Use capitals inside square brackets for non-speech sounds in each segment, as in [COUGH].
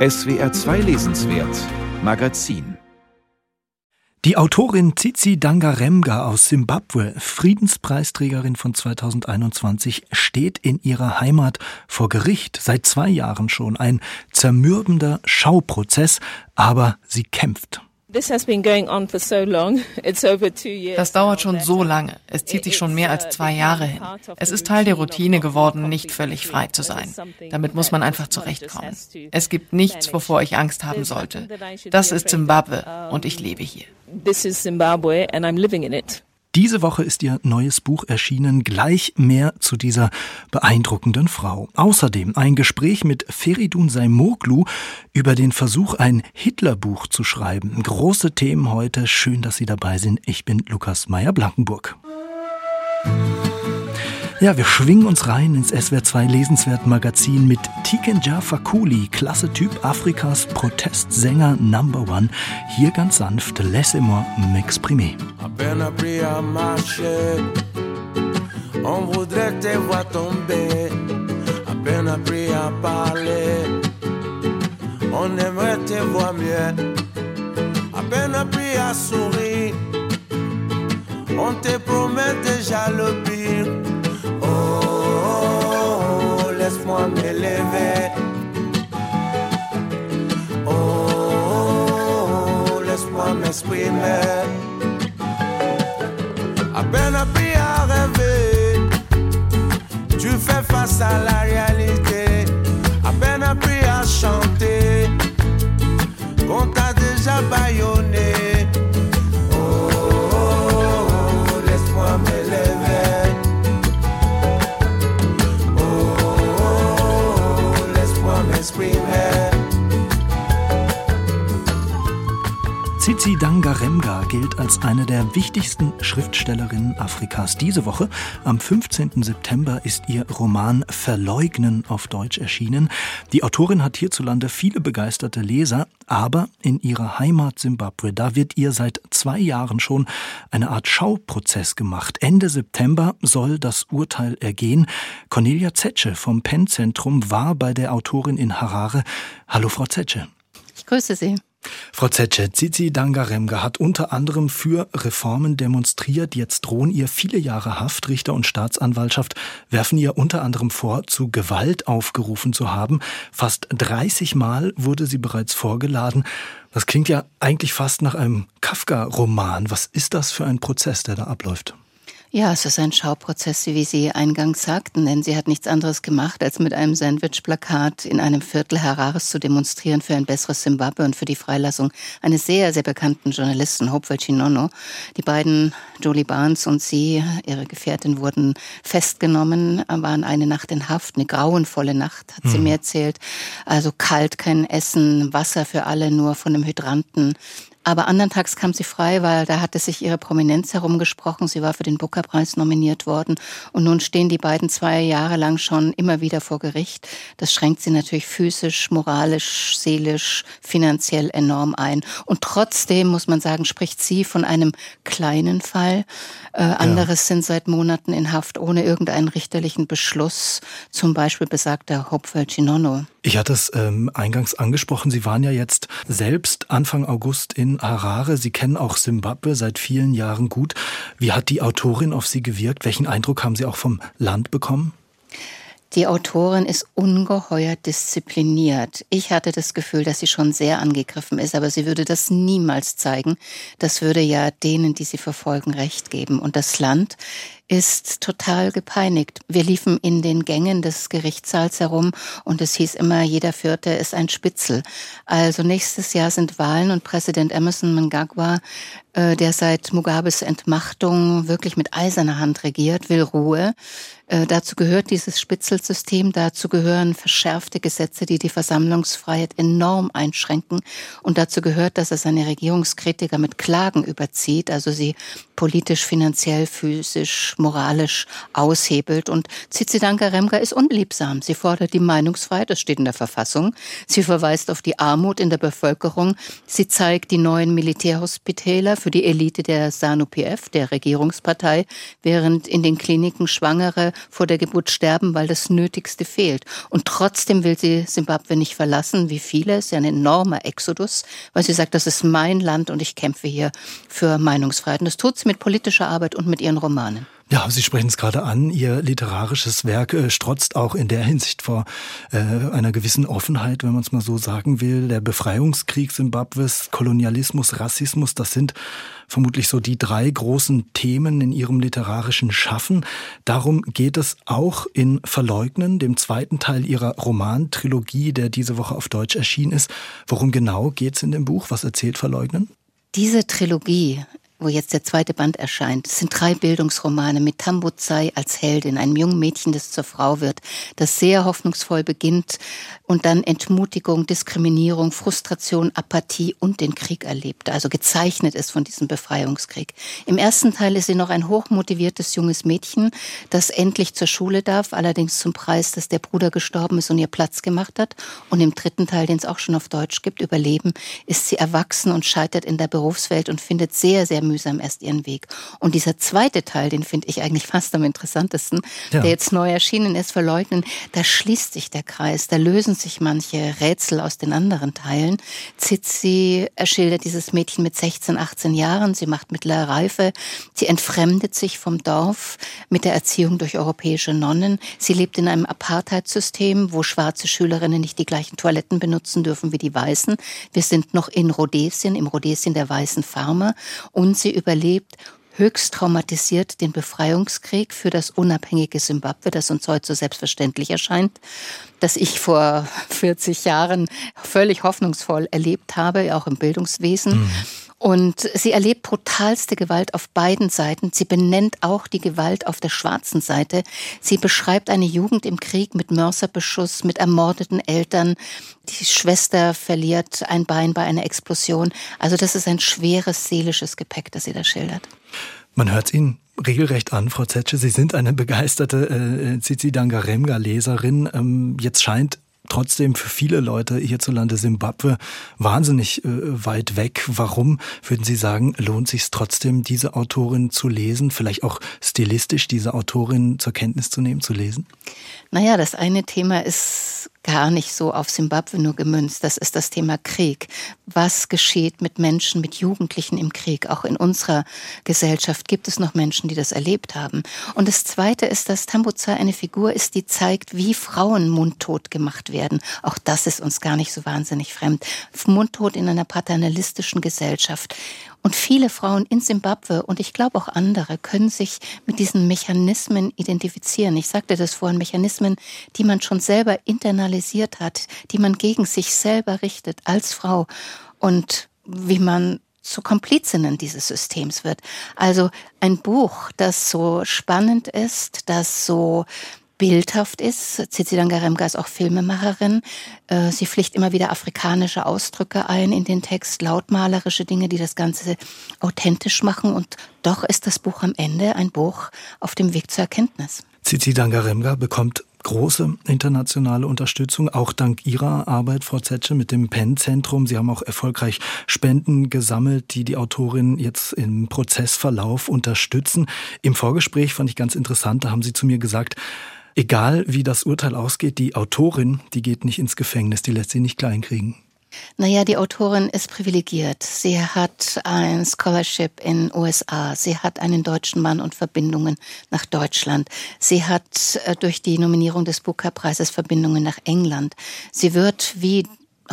SWR 2 Lesenswert Magazin die Autorin Tsitsi Dangaremga aus Simbabwe, Friedenspreisträgerin von 2021, steht in ihrer Heimat vor Gericht seit zwei Jahren schon. Ein zermürbender Schauprozess, aber sie kämpft. [LAUGHS] Das dauert schon so lange. Es zieht sich schon mehr als zwei Jahre hin. Es ist Teil der Routine geworden, nicht völlig frei zu sein. Damit muss man einfach zurechtkommen. Es gibt nichts, wovor ich Angst haben sollte. Das ist Zimbabwe und ich lebe hier. This is Zimbabwe and I'm living in it. Diese Woche ist ihr neues Buch erschienen, gleich mehr zu dieser beeindruckenden Frau. Außerdem ein Gespräch mit Feridun Saimoglu über den Versuch, ein Hitlerbuch zu schreiben. Große Themen heute. Schön, dass Sie dabei sind. Ich bin Lukas Meyer-Blankenburg. Ja, wir schwingen uns rein ins SWR2 Lesenswert Magazin mit Tikenja Fakuli, klasse Typ Afrikas Protestsänger Number One. Hier ganz sanft, laissez-moi m'exprimer. On voudrait te voir tomber, à peine appris à parler. On aimerait te voir mieux, à peine appris à sourire. On te promet déjà le pire. Laisse-moi m'élever. Oh, laisse-moi m'exprimer. À peine appris à rêver, tu fais face à la réalité. À peine appris à chanter, qu'on t'a déjà baillonné. Gilt als eine der wichtigsten Schriftstellerinnen Afrikas. Diese Woche, am 15. September, ist ihr Roman Verleugnen auf Deutsch erschienen. Die Autorin hat hierzulande viele begeisterte Leser, aber in ihrer Heimat Simbabwe, da wird ihr seit zwei Jahren schon eine Art Schauprozess gemacht. Ende September soll das Urteil ergehen. Cornelia Zetsche vom Penn-Zentrum war bei der Autorin in Harare. Hallo, Frau Zetsche. Ich grüße Sie. Frau Zetsche, Zizi Dangaremga hat unter anderem für Reformen demonstriert. Jetzt drohen ihr viele Jahre Haft. Richter und Staatsanwaltschaft werfen ihr unter anderem vor, zu Gewalt aufgerufen zu haben. Fast 30 Mal wurde sie bereits vorgeladen. Das klingt ja eigentlich fast nach einem Kafka-Roman. Was ist das für ein Prozess, der da abläuft? Ja, es ist ein Schauprozess, wie Sie eingangs sagten, denn sie hat nichts anderes gemacht, als mit einem Sandwich-Plakat in einem Viertel Harares zu demonstrieren für ein besseres Zimbabwe und für die Freilassung eines sehr, sehr bekannten Journalisten, Hopewell Chinono. Die beiden, Jolie Barnes und sie, ihre Gefährtin, wurden festgenommen, waren eine Nacht in Haft, eine grauenvolle Nacht, hat mhm. sie mir erzählt. Also kalt, kein Essen, Wasser für alle, nur von einem Hydranten. Aber andern Tags kam sie frei, weil da hatte sich ihre Prominenz herumgesprochen. Sie war für den Booker-Preis nominiert worden. Und nun stehen die beiden zwei Jahre lang schon immer wieder vor Gericht. Das schränkt sie natürlich physisch, moralisch, seelisch, finanziell enorm ein. Und trotzdem, muss man sagen, spricht sie von einem kleinen Fall. Äh, anderes ja. sind seit Monaten in Haft ohne irgendeinen richterlichen Beschluss. Zum Beispiel besagter Hopewell Chinono. Ich hatte es ähm, eingangs angesprochen. Sie waren ja jetzt selbst Anfang August in Harare. Sie kennen auch Simbabwe seit vielen Jahren gut. Wie hat die Autorin auf Sie gewirkt? Welchen Eindruck haben Sie auch vom Land bekommen? Die Autorin ist ungeheuer diszipliniert. Ich hatte das Gefühl, dass sie schon sehr angegriffen ist, aber sie würde das niemals zeigen. Das würde ja denen, die sie verfolgen, recht geben. Und das Land ist total gepeinigt. Wir liefen in den Gängen des Gerichtssaals herum und es hieß immer, jeder Vierte ist ein Spitzel. Also nächstes Jahr sind Wahlen und Präsident Emerson Mnangagwa, äh, der seit Mugabes Entmachtung wirklich mit eiserner Hand regiert, will Ruhe. Äh, dazu gehört dieses Spitzelsystem, dazu gehören verschärfte Gesetze, die die Versammlungsfreiheit enorm einschränken. Und dazu gehört, dass er seine Regierungskritiker mit Klagen überzieht, also sie politisch, finanziell, physisch, moralisch aushebelt. Und Tsitsidanka Remga ist unliebsam. Sie fordert die Meinungsfreiheit, das steht in der Verfassung. Sie verweist auf die Armut in der Bevölkerung. Sie zeigt die neuen Militärhospitäler für die Elite der SANU-PF, der Regierungspartei, während in den Kliniken Schwangere vor der Geburt sterben, weil das Nötigste fehlt. Und trotzdem will sie Simbabwe nicht verlassen, wie viele. Es ist ja ein enormer Exodus, weil sie sagt, das ist mein Land und ich kämpfe hier für Meinungsfreiheit. Und das tut sie mit politischer Arbeit und mit ihren Romanen. Ja, Sie sprechen es gerade an. Ihr literarisches Werk äh, strotzt auch in der Hinsicht vor äh, einer gewissen Offenheit, wenn man es mal so sagen will. Der Befreiungskrieg Simbabwes, Kolonialismus, Rassismus, das sind vermutlich so die drei großen Themen in Ihrem literarischen Schaffen. Darum geht es auch in Verleugnen, dem zweiten Teil Ihrer Romantrilogie, der diese Woche auf Deutsch erschienen ist. Worum genau geht es in dem Buch? Was erzählt Verleugnen? Diese Trilogie wo jetzt der zweite Band erscheint. Es sind drei Bildungsromane mit Tambuzai als Heldin, einem jungen Mädchen, das zur Frau wird, das sehr hoffnungsvoll beginnt und dann Entmutigung, Diskriminierung, Frustration, Apathie und den Krieg erlebt, also gezeichnet ist von diesem Befreiungskrieg. Im ersten Teil ist sie noch ein hochmotiviertes junges Mädchen, das endlich zur Schule darf, allerdings zum Preis, dass der Bruder gestorben ist und ihr Platz gemacht hat. Und im dritten Teil, den es auch schon auf Deutsch gibt, Überleben, ist sie erwachsen und scheitert in der Berufswelt und findet sehr, sehr mühsam erst ihren Weg. Und dieser zweite Teil, den finde ich eigentlich fast am interessantesten, ja. der jetzt neu erschienen ist, verleugnen, da schließt sich der Kreis, da lösen sich manche Rätsel aus den anderen Teilen. Zizi erschildert dieses Mädchen mit 16, 18 Jahren, sie macht mittlere Reife, sie entfremdet sich vom Dorf mit der Erziehung durch europäische Nonnen. Sie lebt in einem Apartheidssystem, wo schwarze Schülerinnen nicht die gleichen Toiletten benutzen dürfen wie die Weißen. Wir sind noch in Rhodesien, im Rhodesien der weißen Farmer und sie überlebt höchst traumatisiert den Befreiungskrieg für das unabhängige Simbabwe, das uns heute so selbstverständlich erscheint, das ich vor [LAUGHS] 40 Jahren völlig hoffnungsvoll erlebt habe, auch im Bildungswesen. Mhm. Und sie erlebt brutalste Gewalt auf beiden Seiten. Sie benennt auch die Gewalt auf der schwarzen Seite. Sie beschreibt eine Jugend im Krieg mit Mörserbeschuss, mit ermordeten Eltern. Die Schwester verliert ein Bein bei einer Explosion. Also das ist ein schweres seelisches Gepäck, das sie da schildert. Man hört es Ihnen regelrecht an, Frau Zetsche. Sie sind eine begeisterte äh, Zizi Dangaremga-Leserin. Ähm, jetzt scheint trotzdem für viele Leute hierzulande Simbabwe wahnsinnig äh, weit weg. Warum würden Sie sagen, lohnt sich trotzdem, diese Autorin zu lesen, vielleicht auch stilistisch diese Autorin zur Kenntnis zu nehmen, zu lesen? Naja, das eine Thema ist gar nicht so auf Simbabwe nur gemünzt. Das ist das Thema Krieg. Was geschieht mit Menschen, mit Jugendlichen im Krieg? Auch in unserer Gesellschaft gibt es noch Menschen, die das erlebt haben. Und das Zweite ist, dass Tambuza eine Figur ist, die zeigt, wie Frauen mundtot gemacht werden. Auch das ist uns gar nicht so wahnsinnig fremd. Mundtot in einer paternalistischen Gesellschaft. Und viele Frauen in Simbabwe und ich glaube auch andere können sich mit diesen Mechanismen identifizieren. Ich sagte das vorhin, Mechanismen, die man schon selber internalisiert hat, die man gegen sich selber richtet als Frau und wie man zu Komplizinnen dieses Systems wird. Also ein Buch, das so spannend ist, das so bildhaft ist. Cecilia Garemga ist auch Filmemacherin. Äh, sie pflicht immer wieder afrikanische Ausdrücke ein in den Text, lautmalerische Dinge, die das Ganze authentisch machen. Und doch ist das Buch am Ende ein Buch auf dem Weg zur Erkenntnis. Cici Dangaremga bekommt große internationale Unterstützung, auch dank Ihrer Arbeit, Frau Zetsche, mit dem PEN-Zentrum. Sie haben auch erfolgreich Spenden gesammelt, die die Autorin jetzt im Prozessverlauf unterstützen. Im Vorgespräch fand ich ganz interessant, da haben Sie zu mir gesagt, Egal wie das Urteil ausgeht, die Autorin, die geht nicht ins Gefängnis, die lässt sie nicht kleinkriegen. Naja, die Autorin ist privilegiert. Sie hat ein Scholarship in USA. Sie hat einen deutschen Mann und Verbindungen nach Deutschland. Sie hat äh, durch die Nominierung des Booker-Preises Verbindungen nach England. Sie wird wie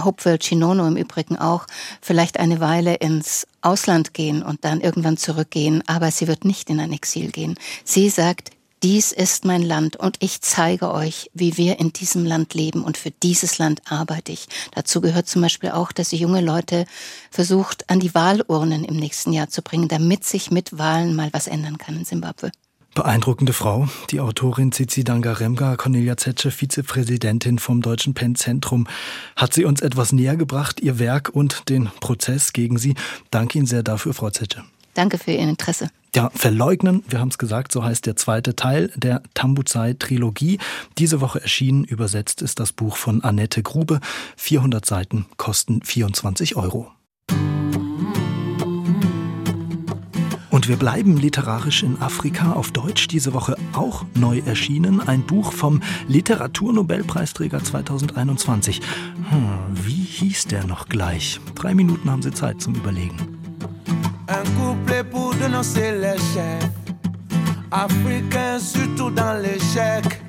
Hopewell Chinono im Übrigen auch, vielleicht eine Weile ins Ausland gehen und dann irgendwann zurückgehen, aber sie wird nicht in ein Exil gehen. Sie sagt, dies ist mein Land und ich zeige euch, wie wir in diesem Land leben und für dieses Land arbeite ich. Dazu gehört zum Beispiel auch, dass sie junge Leute versucht, an die Wahlurnen im nächsten Jahr zu bringen, damit sich mit Wahlen mal was ändern kann in Simbabwe. Beeindruckende Frau, die Autorin Zizi Dangaremga, Cornelia Zetsche, Vizepräsidentin vom Deutschen Penn-Zentrum. Hat sie uns etwas näher gebracht, ihr Werk und den Prozess gegen sie. Danke Ihnen sehr dafür, Frau Zetsche. Danke für Ihr Interesse. Ja, verleugnen, wir haben es gesagt, so heißt der zweite Teil der Tambuzai-Trilogie. Diese Woche erschienen, übersetzt ist das Buch von Annette Grube. 400 Seiten kosten 24 Euro. Und wir bleiben literarisch in Afrika. Auf Deutsch diese Woche auch neu erschienen. Ein Buch vom Literaturnobelpreisträger 2021. Hm, wie hieß der noch gleich? Drei Minuten haben Sie Zeit zum Überlegen. Un couplet pour dénoncer l'échec. Africain, surtout dans l'échec.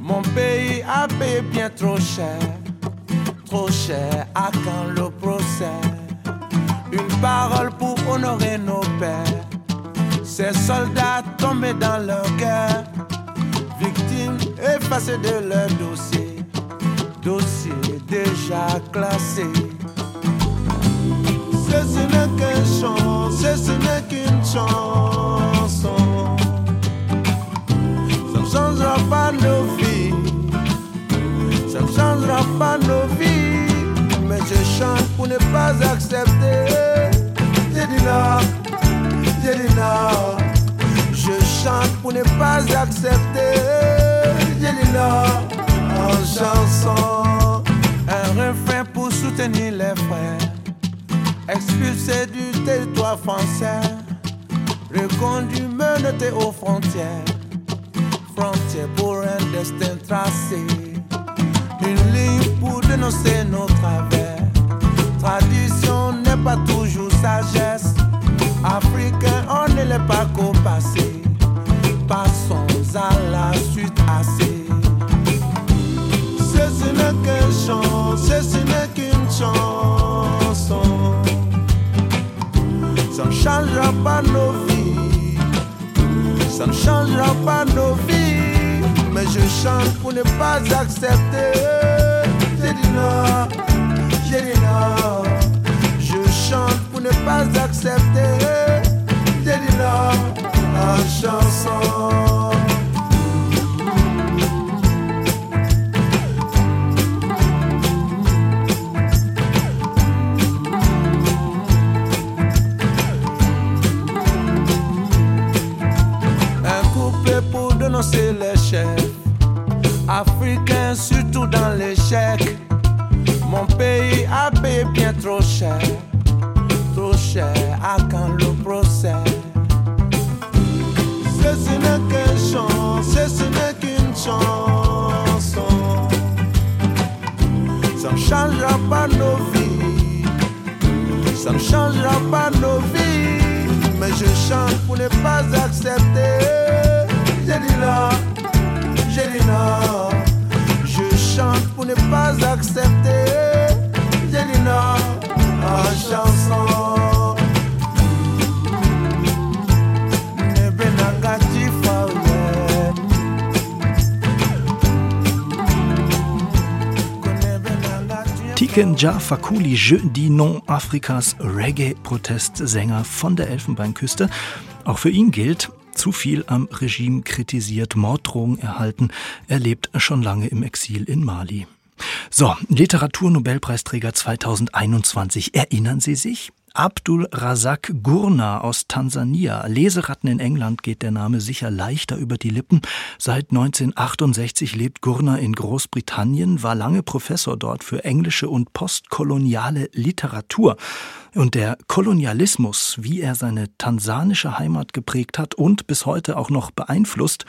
Mon pays a payé bien trop cher. Trop cher à quand le procès? Une parole pour honorer nos pères. Ces soldats tombés dans leur guerre. Victimes effacées de leur dossier. Dossier déjà classé. Ceci n'est qu'un chant, ceci n'est qu'une chanson. Ça ne changera pas nos vies, ça ne changera pas nos vies. Mais je chante pour ne pas accepter. J'ai dit non, j'ai dit non. Je chante pour ne pas accepter. J'ai dit non en chanson. Un refrain pour soutenir les frères expulsés du territoire français, reconduits, menottés aux frontières, frontières pour un destin tracé, une ligne pour dénoncer nos travers. Tradition n'est pas toujours sagesse, africain, on ne l'est pas qu'au passé. Passons à la suite assez. Ceci n'est qu'un chant, ceci changera pas nos vies, ça ne changera pas nos vies. Mais je chante pour ne pas accepter. J'ai dit non, j'ai dit non. Je chante pour ne pas accepter. J'ai dit non en chanson. Ça ne changera pas nos vies, ça ne changera pas nos vies. Mais je chante pour ne pas accepter. J'ai dit non, j'ai dit non. Je chante pour ne pas accepter. J'ai dit non chanson. Tiken Jah Fakuli Je di Non Afrikas Reggae-Protestsänger von der Elfenbeinküste. Auch für ihn gilt, zu viel am Regime kritisiert, Morddrohungen erhalten. Er lebt schon lange im Exil in Mali. So, Literaturnobelpreisträger 2021. Erinnern Sie sich? Abdul Razak Gurna aus Tansania. Leseratten in England geht der Name sicher leichter über die Lippen. Seit 1968 lebt Gurna in Großbritannien, war lange Professor dort für englische und postkoloniale Literatur. Und der Kolonialismus, wie er seine tansanische Heimat geprägt hat und bis heute auch noch beeinflusst,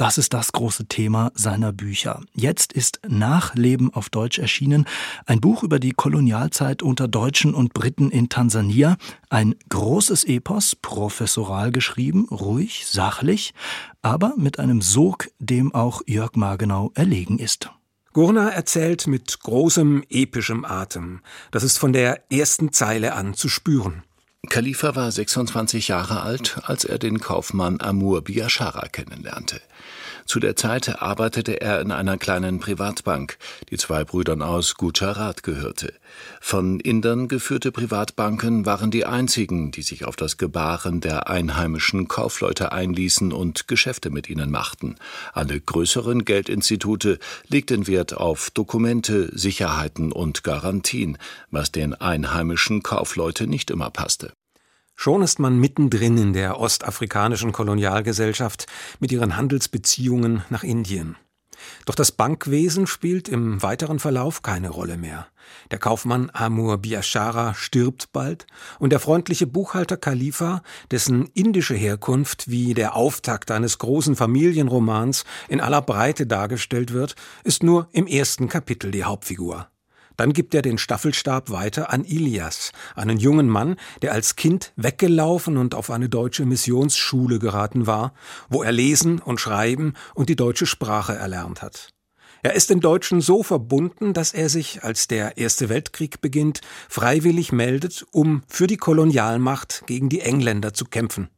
das ist das große Thema seiner Bücher. Jetzt ist Nachleben auf Deutsch erschienen, ein Buch über die Kolonialzeit unter Deutschen und Briten in Tansania, ein großes Epos, professoral geschrieben, ruhig, sachlich, aber mit einem Sog, dem auch Jörg Margenau erlegen ist. Gurna erzählt mit großem epischem Atem. Das ist von der ersten Zeile an zu spüren. Khalifa war 26 Jahre alt, als er den Kaufmann Amur Biashara kennenlernte. Zu der Zeit arbeitete er in einer kleinen Privatbank, die zwei Brüdern aus Gujarat gehörte. Von Indern geführte Privatbanken waren die einzigen, die sich auf das Gebaren der einheimischen Kaufleute einließen und Geschäfte mit ihnen machten. Alle größeren Geldinstitute legten Wert auf Dokumente, Sicherheiten und Garantien, was den einheimischen Kaufleute nicht immer passte. Schon ist man mittendrin in der ostafrikanischen Kolonialgesellschaft mit ihren Handelsbeziehungen nach Indien. Doch das Bankwesen spielt im weiteren Verlauf keine Rolle mehr. Der Kaufmann Amur Biashara stirbt bald und der freundliche Buchhalter Khalifa, dessen indische Herkunft wie der Auftakt eines großen Familienromans in aller Breite dargestellt wird, ist nur im ersten Kapitel die Hauptfigur. Dann gibt er den Staffelstab weiter an Ilias, einen jungen Mann, der als Kind weggelaufen und auf eine deutsche Missionsschule geraten war, wo er lesen und schreiben und die deutsche Sprache erlernt hat. Er ist den Deutschen so verbunden, dass er sich, als der Erste Weltkrieg beginnt, freiwillig meldet, um für die Kolonialmacht gegen die Engländer zu kämpfen.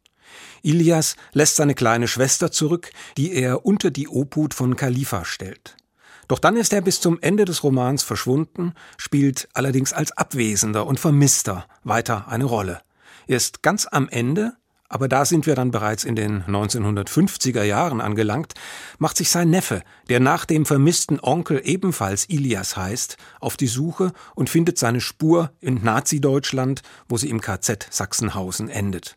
Ilias lässt seine kleine Schwester zurück, die er unter die Obhut von Khalifa stellt. Doch dann ist er bis zum Ende des Romans verschwunden, spielt allerdings als Abwesender und Vermisster weiter eine Rolle. Erst ganz am Ende, aber da sind wir dann bereits in den 1950er Jahren angelangt, macht sich sein Neffe, der nach dem vermissten Onkel ebenfalls Ilias heißt, auf die Suche und findet seine Spur in Nazi-Deutschland, wo sie im KZ Sachsenhausen endet.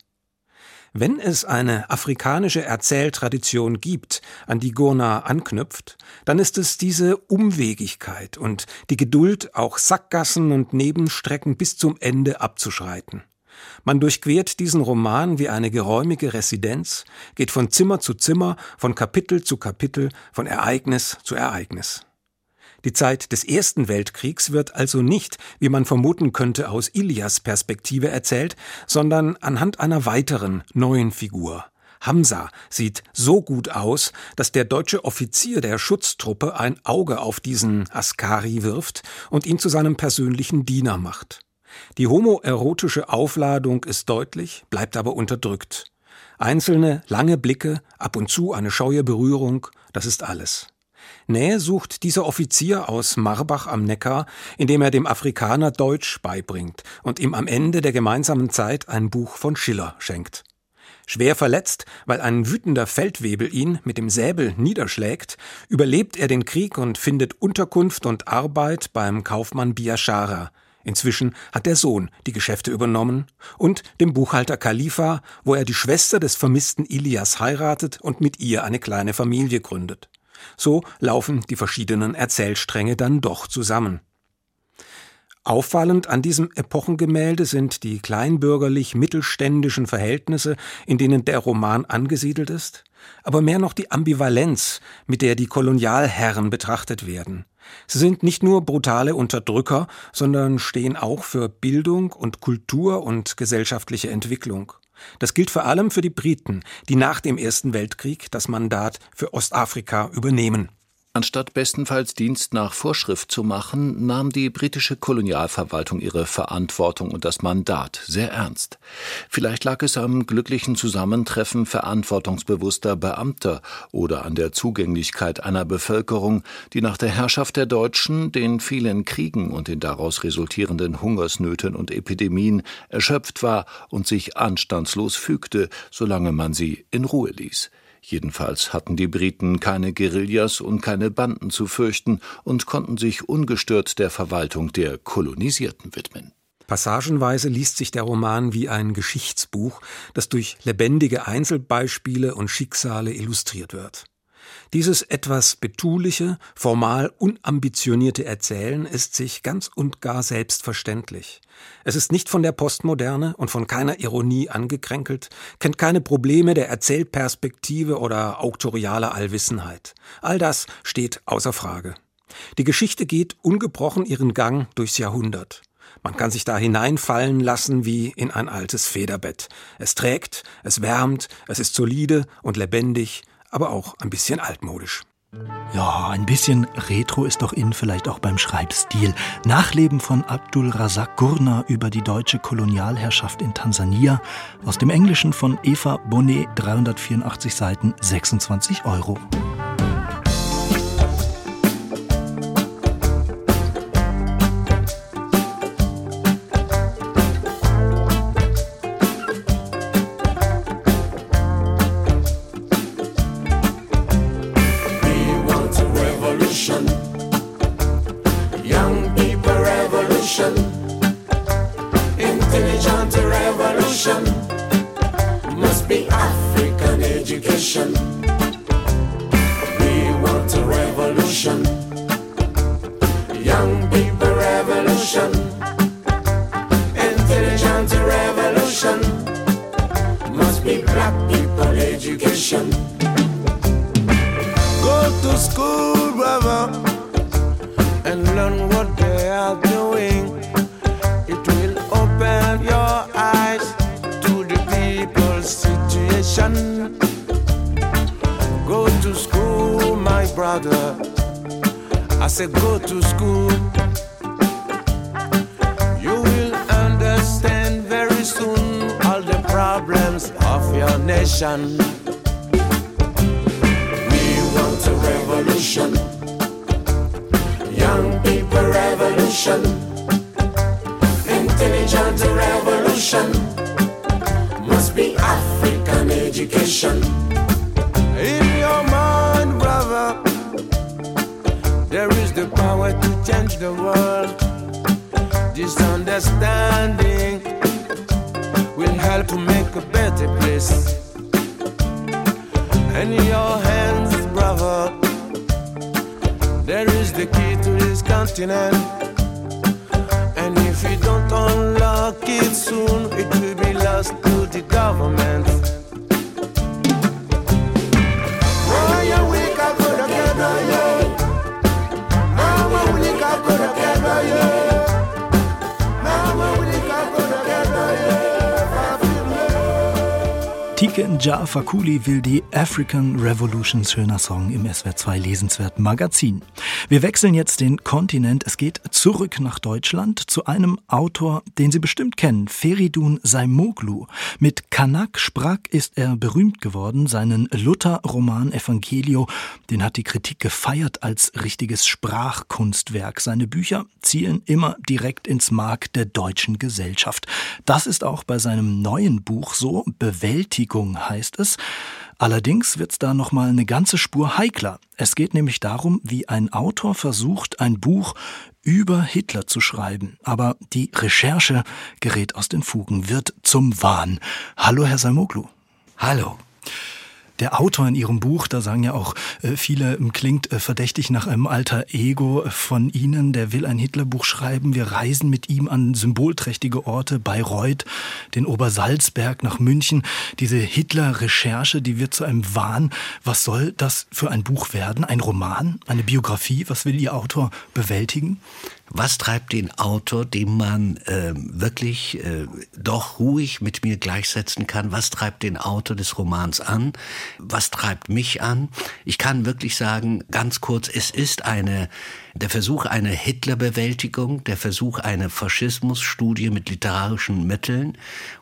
Wenn es eine afrikanische Erzähltradition gibt, an die Gurna anknüpft, dann ist es diese Umwegigkeit und die Geduld, auch Sackgassen und Nebenstrecken bis zum Ende abzuschreiten. Man durchquert diesen Roman wie eine geräumige Residenz, geht von Zimmer zu Zimmer, von Kapitel zu Kapitel, von Ereignis zu Ereignis. Die Zeit des Ersten Weltkriegs wird also nicht, wie man vermuten könnte, aus Ilias Perspektive erzählt, sondern anhand einer weiteren, neuen Figur. Hamza sieht so gut aus, dass der deutsche Offizier der Schutztruppe ein Auge auf diesen Askari wirft und ihn zu seinem persönlichen Diener macht. Die homoerotische Aufladung ist deutlich, bleibt aber unterdrückt. Einzelne lange Blicke, ab und zu eine scheue Berührung, das ist alles. Nähe sucht dieser Offizier aus Marbach am Neckar, indem er dem Afrikaner Deutsch beibringt und ihm am Ende der gemeinsamen Zeit ein Buch von Schiller schenkt. Schwer verletzt, weil ein wütender Feldwebel ihn mit dem Säbel niederschlägt, überlebt er den Krieg und findet Unterkunft und Arbeit beim Kaufmann Biashara. Inzwischen hat der Sohn die Geschäfte übernommen und dem Buchhalter Khalifa, wo er die Schwester des vermissten Ilias heiratet und mit ihr eine kleine Familie gründet. So laufen die verschiedenen Erzählstränge dann doch zusammen. Auffallend an diesem Epochengemälde sind die kleinbürgerlich-mittelständischen Verhältnisse, in denen der Roman angesiedelt ist, aber mehr noch die Ambivalenz, mit der die Kolonialherren betrachtet werden. Sie sind nicht nur brutale Unterdrücker, sondern stehen auch für Bildung und Kultur und gesellschaftliche Entwicklung. Das gilt vor allem für die Briten, die nach dem Ersten Weltkrieg das Mandat für Ostafrika übernehmen. Anstatt bestenfalls Dienst nach Vorschrift zu machen, nahm die britische Kolonialverwaltung ihre Verantwortung und das Mandat sehr ernst. Vielleicht lag es am glücklichen Zusammentreffen verantwortungsbewusster Beamter oder an der Zugänglichkeit einer Bevölkerung, die nach der Herrschaft der Deutschen, den vielen Kriegen und den daraus resultierenden Hungersnöten und Epidemien erschöpft war und sich anstandslos fügte, solange man sie in Ruhe ließ. Jedenfalls hatten die Briten keine Guerillas und keine Banden zu fürchten und konnten sich ungestört der Verwaltung der Kolonisierten widmen. Passagenweise liest sich der Roman wie ein Geschichtsbuch, das durch lebendige Einzelbeispiele und Schicksale illustriert wird. Dieses etwas betuliche, formal unambitionierte Erzählen ist sich ganz und gar selbstverständlich. Es ist nicht von der Postmoderne und von keiner Ironie angekränkelt, kennt keine Probleme der Erzählperspektive oder auktorialer Allwissenheit. All das steht außer Frage. Die Geschichte geht ungebrochen ihren Gang durchs Jahrhundert. Man kann sich da hineinfallen lassen wie in ein altes Federbett. Es trägt, es wärmt, es ist solide und lebendig, aber auch ein bisschen altmodisch. Ja, ein bisschen Retro ist doch in, vielleicht auch beim Schreibstil. Nachleben von Abdul Razak Gurna über die deutsche Kolonialherrschaft in Tansania. Aus dem Englischen von Eva Bonnet, 384 Seiten, 26 Euro. education. We want a revolution. Young people revolution. Said, go to school. You will understand very soon all the problems of your nation. Fakuli will die African Revolution, schöner Song im SWR2 lesenswerten Magazin. Wir wechseln jetzt den Kontinent. Es geht zurück nach Deutschland zu einem Autor, den Sie bestimmt kennen, Feridun Saimoglu. Mit Kanak Sprack ist er berühmt geworden. Seinen Luther-Roman Evangelio, den hat die Kritik gefeiert als richtiges Sprachkunstwerk. Seine Bücher zielen immer direkt ins Mark der deutschen Gesellschaft. Das ist auch bei seinem neuen Buch so, Bewältigung heißt es. Allerdings wird's da noch mal eine ganze Spur heikler. Es geht nämlich darum, wie ein Autor versucht, ein Buch über Hitler zu schreiben. Aber die Recherche gerät aus den Fugen, wird zum Wahn. Hallo, Herr Salmoglu. Hallo. Der Autor in Ihrem Buch, da sagen ja auch äh, viele, klingt äh, verdächtig nach einem alter Ego von Ihnen. Der will ein Hitlerbuch schreiben. Wir reisen mit ihm an symbolträchtige Orte, Bayreuth, den Obersalzberg nach München. Diese Hitler-Recherche, die wird zu einem Wahn. Was soll das für ein Buch werden? Ein Roman? Eine Biografie? Was will Ihr Autor bewältigen? Was treibt den Autor, den man äh, wirklich äh, doch ruhig mit mir gleichsetzen kann? Was treibt den Autor des Romans an? Was treibt mich an? Ich kann wirklich sagen, ganz kurz, es ist eine der Versuch einer Hitlerbewältigung, der Versuch einer Faschismusstudie mit literarischen Mitteln.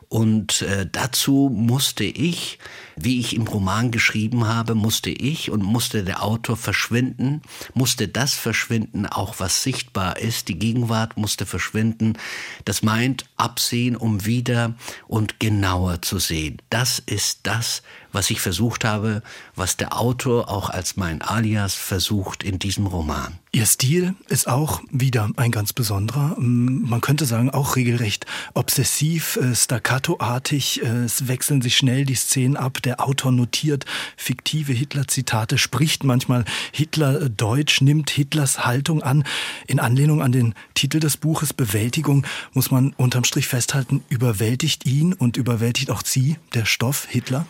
Und äh, dazu musste ich, wie ich im Roman geschrieben habe, musste ich und musste der Autor verschwinden, musste das verschwinden, auch was sichtbar ist. Die Gegenwart musste verschwinden. Das meint absehen, um wieder und genauer zu sehen. Das ist das, was ich versucht habe, was der Autor auch als mein Alias versucht in diesem Roman. Ihr Stil ist auch wieder ein ganz besonderer. Man könnte sagen, auch regelrecht obsessiv, äh, staccatoartig. Äh, es wechseln sich schnell die Szenen ab. Der Autor notiert fiktive Hitler-Zitate, spricht manchmal Hitler-Deutsch, nimmt Hitlers Haltung an. In Anlehnung an den Titel des Buches Bewältigung muss man unterm Strich festhalten, überwältigt ihn und überwältigt auch Sie, der Stoff Hitler?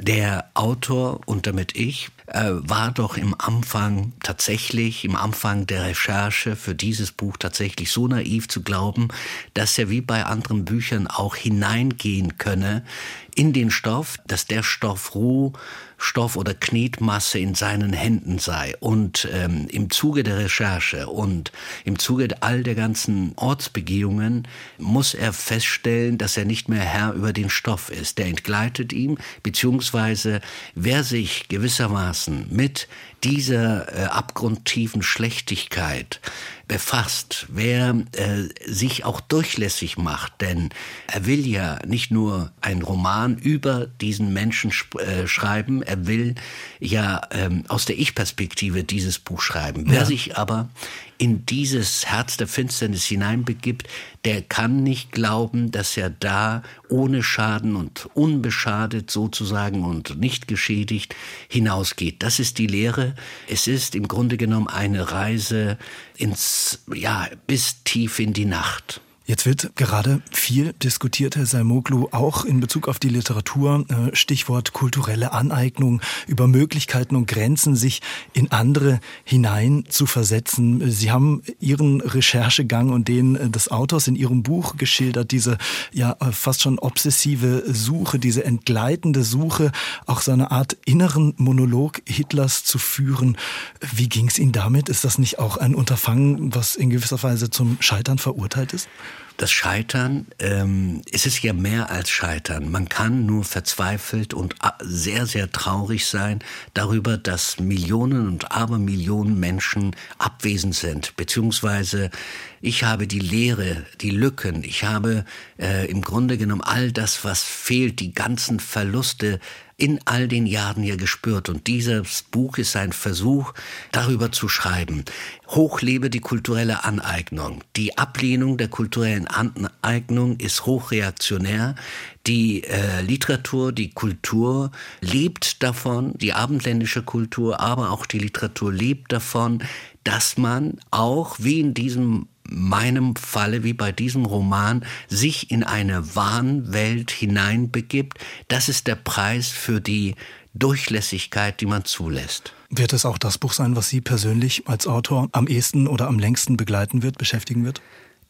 Der Autor und damit ich äh, war doch im Anfang tatsächlich, im Anfang der Recherche für dieses Buch tatsächlich so naiv zu glauben, dass er wie bei anderen Büchern auch hineingehen könne in den Stoff, dass der Stoff roh Stoff oder Knetmasse in seinen Händen sei. Und ähm, im Zuge der Recherche und im Zuge all der ganzen Ortsbegehungen muss er feststellen, dass er nicht mehr Herr über den Stoff ist. Der entgleitet ihm, beziehungsweise wer sich gewissermaßen mit dieser äh, abgrundtiefen Schlechtigkeit befasst, wer äh, sich auch durchlässig macht, denn er will ja nicht nur einen Roman über diesen Menschen äh, schreiben, er will ja ähm, aus der Ich-Perspektive dieses Buch schreiben. Ja. Wer sich aber in dieses Herz der Finsternis hineinbegibt, der kann nicht glauben, dass er da ohne Schaden und unbeschadet sozusagen und nicht geschädigt hinausgeht. Das ist die Lehre. Es ist im Grunde genommen eine Reise ins, ja, bis tief in die Nacht. Jetzt wird gerade viel diskutiert, Herr Salmoglu, auch in Bezug auf die Literatur, äh, Stichwort kulturelle Aneignung, über Möglichkeiten und Grenzen, sich in andere hinein zu versetzen. Sie haben Ihren Recherchegang und den des Autors in Ihrem Buch geschildert, diese ja fast schon obsessive Suche, diese entgleitende Suche, auch so eine Art inneren Monolog Hitlers zu führen. Wie ging es Ihnen damit? Ist das nicht auch ein Unterfangen, was in gewisser Weise zum Scheitern verurteilt ist? Das Scheitern, ähm, es ist ja mehr als Scheitern. Man kann nur verzweifelt und sehr, sehr traurig sein darüber, dass Millionen und Abermillionen Menschen abwesend sind, beziehungsweise ich habe die Leere, die Lücken, ich habe äh, im Grunde genommen all das, was fehlt, die ganzen Verluste in all den Jahren hier gespürt. Und dieses Buch ist ein Versuch, darüber zu schreiben. Hochlebe die kulturelle Aneignung. Die Ablehnung der kulturellen Aneignung ist hochreaktionär. Die äh, Literatur, die Kultur lebt davon, die abendländische Kultur, aber auch die Literatur lebt davon, dass man auch wie in diesem meinem Falle wie bei diesem Roman sich in eine Wahnwelt hineinbegibt, das ist der Preis für die Durchlässigkeit, die man zulässt. Wird es auch das Buch sein, was Sie persönlich als Autor am ehesten oder am längsten begleiten wird, beschäftigen wird?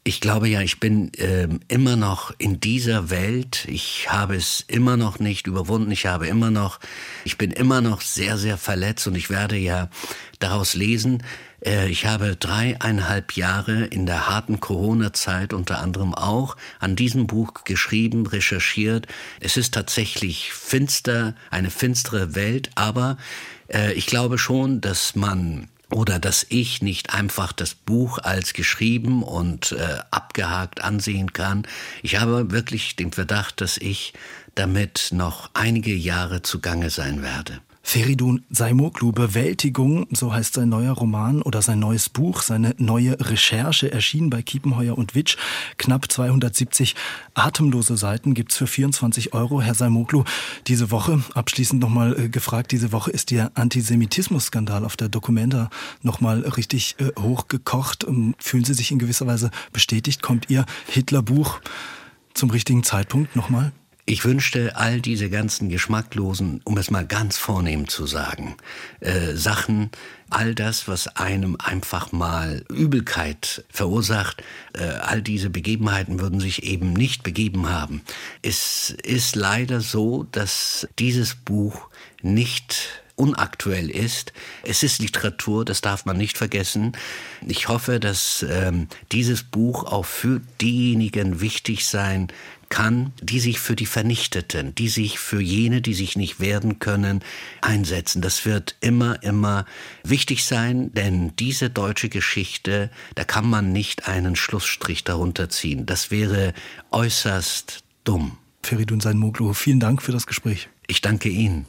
Ich glaube ja, ich bin äh, immer noch in dieser Welt. Ich habe es immer noch nicht überwunden. Ich habe immer noch, ich bin immer noch sehr, sehr verletzt und ich werde ja daraus lesen, ich habe dreieinhalb Jahre in der harten Corona-Zeit unter anderem auch an diesem Buch geschrieben, recherchiert. Es ist tatsächlich finster, eine finstere Welt, aber äh, ich glaube schon, dass man oder dass ich nicht einfach das Buch als geschrieben und äh, abgehakt ansehen kann. Ich habe wirklich den Verdacht, dass ich damit noch einige Jahre zugange sein werde. Feridun Saimoglu, Bewältigung, so heißt sein neuer Roman oder sein neues Buch, seine neue Recherche, erschienen bei Kiepenheuer und Witsch. Knapp 270 atemlose Seiten gibt's für 24 Euro. Herr Saimoglu, diese Woche, abschließend nochmal äh, gefragt, diese Woche ist der Antisemitismus-Skandal auf der Documenta nochmal richtig äh, hochgekocht. Ähm, fühlen Sie sich in gewisser Weise bestätigt? Kommt Ihr Hitler-Buch zum richtigen Zeitpunkt nochmal? Ich wünschte, all diese ganzen geschmacklosen, um es mal ganz vornehm zu sagen, äh, Sachen, all das, was einem einfach mal Übelkeit verursacht, äh, all diese Begebenheiten würden sich eben nicht begeben haben. Es ist leider so, dass dieses Buch nicht unaktuell ist. Es ist Literatur, das darf man nicht vergessen. Ich hoffe, dass ähm, dieses Buch auch für diejenigen wichtig sein kann, die sich für die Vernichteten, die sich für jene, die sich nicht werden können, einsetzen. Das wird immer, immer wichtig sein, denn diese deutsche Geschichte, da kann man nicht einen Schlussstrich darunter ziehen. Das wäre äußerst dumm. Feridun Sein vielen Dank für das Gespräch. Ich danke Ihnen.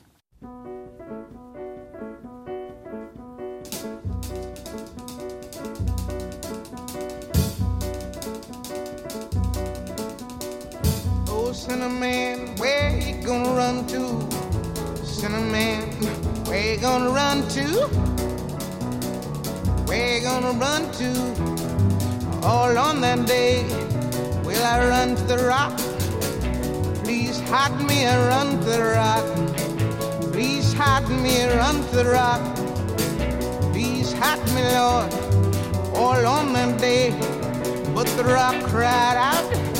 Cinnamon, where you gonna run to? Cinnamon, where you gonna run to? Where you gonna run to? All on that day, will I run to the rock? Please hide me and run to the rock. Please hide me and run to the rock. Please hide me, Lord, all on that day. But the rock cried out.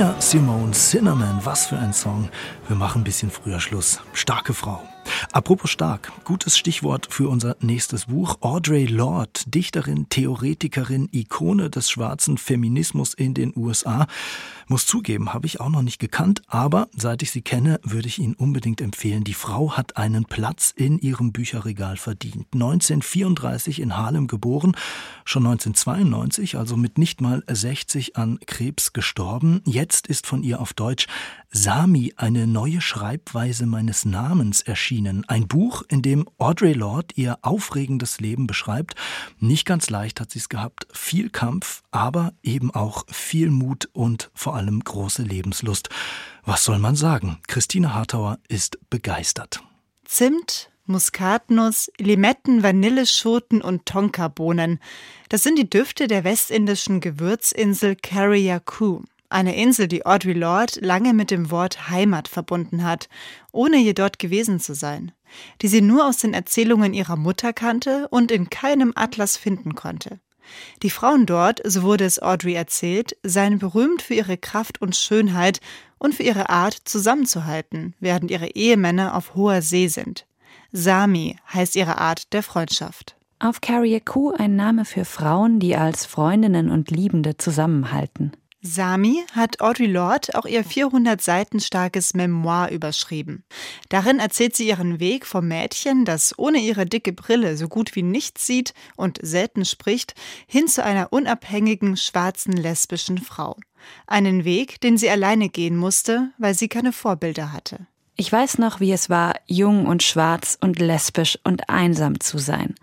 Nina Simone Cinnamon, was für ein Song. Wir machen ein bisschen früher Schluss. Starke Frau. Apropos stark, gutes Stichwort für unser nächstes Buch. Audre Lorde, Dichterin, Theoretikerin, Ikone des schwarzen Feminismus in den USA. Muss zugeben, habe ich auch noch nicht gekannt, aber seit ich sie kenne, würde ich Ihnen unbedingt empfehlen. Die Frau hat einen Platz in ihrem Bücherregal verdient. 1934 in Harlem geboren, schon 1992, also mit nicht mal 60 an Krebs gestorben. Jetzt ist von ihr auf Deutsch Sami, eine neue Schreibweise meines Namens erschienen. Ein Buch, in dem Audre Lorde ihr aufregendes Leben beschreibt. Nicht ganz leicht hat sie es gehabt. Viel Kampf, aber eben auch viel Mut und vor allem große Lebenslust. Was soll man sagen? Christine Hartauer ist begeistert. Zimt, Muskatnuss, Limetten, Vanilleschoten und Tonkabohnen. Das sind die Düfte der westindischen Gewürzinsel Carriacou. Eine Insel, die Audre Lorde lange mit dem Wort Heimat verbunden hat, ohne je dort gewesen zu sein, die sie nur aus den Erzählungen ihrer Mutter kannte und in keinem Atlas finden konnte. Die Frauen dort, so wurde es Audrey erzählt, seien berühmt für ihre Kraft und Schönheit und für ihre Art zusammenzuhalten, während ihre Ehemänner auf hoher See sind. Sami heißt ihre Art der Freundschaft. Auf Carriacou ein Name für Frauen, die als Freundinnen und Liebende zusammenhalten. Sami hat Audre Lorde auch ihr 400 Seiten starkes Memoir überschrieben. Darin erzählt sie ihren Weg vom Mädchen, das ohne ihre dicke Brille so gut wie nichts sieht und selten spricht, hin zu einer unabhängigen schwarzen lesbischen Frau. Einen Weg, den sie alleine gehen musste, weil sie keine Vorbilder hatte. Ich weiß noch, wie es war, jung und schwarz und lesbisch und einsam zu sein.